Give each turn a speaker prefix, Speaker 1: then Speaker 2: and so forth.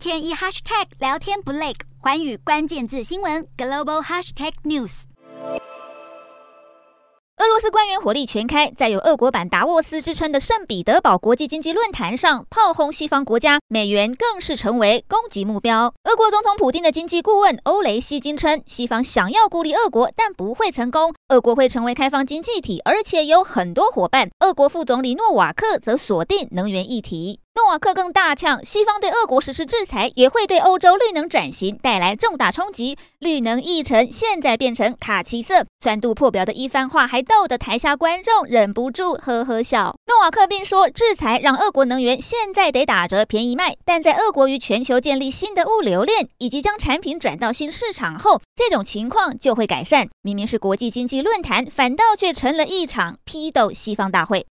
Speaker 1: 天一 hashtag 聊天不累，寰宇关键字新闻 global hashtag news。
Speaker 2: 俄罗斯官员火力全开，在有“俄国版达沃斯”之称的圣彼得堡国际经济论坛上炮轰西方国家，美元更是成为攻击目标。俄国总统普京的经济顾问欧雷希金称，西方想要孤立俄国，但不会成功。俄国会成为开放经济体，而且有很多伙伴。俄国副总理诺瓦克则锁定能源议题。诺瓦克更大呛，西方对俄国实施制裁，也会对欧洲绿能转型带来重大冲击。绿能议程现在变成卡其色，酸度破表的一番话，还逗得台下观众忍不住呵呵笑。诺瓦克并说，制裁让俄国能源现在得打折便宜卖，但在俄国与全球建立新的物流链，以及将产品转到新市场后，这种情况就会改善。明明是国际经济论坛，反倒却成了一场批斗西方大会。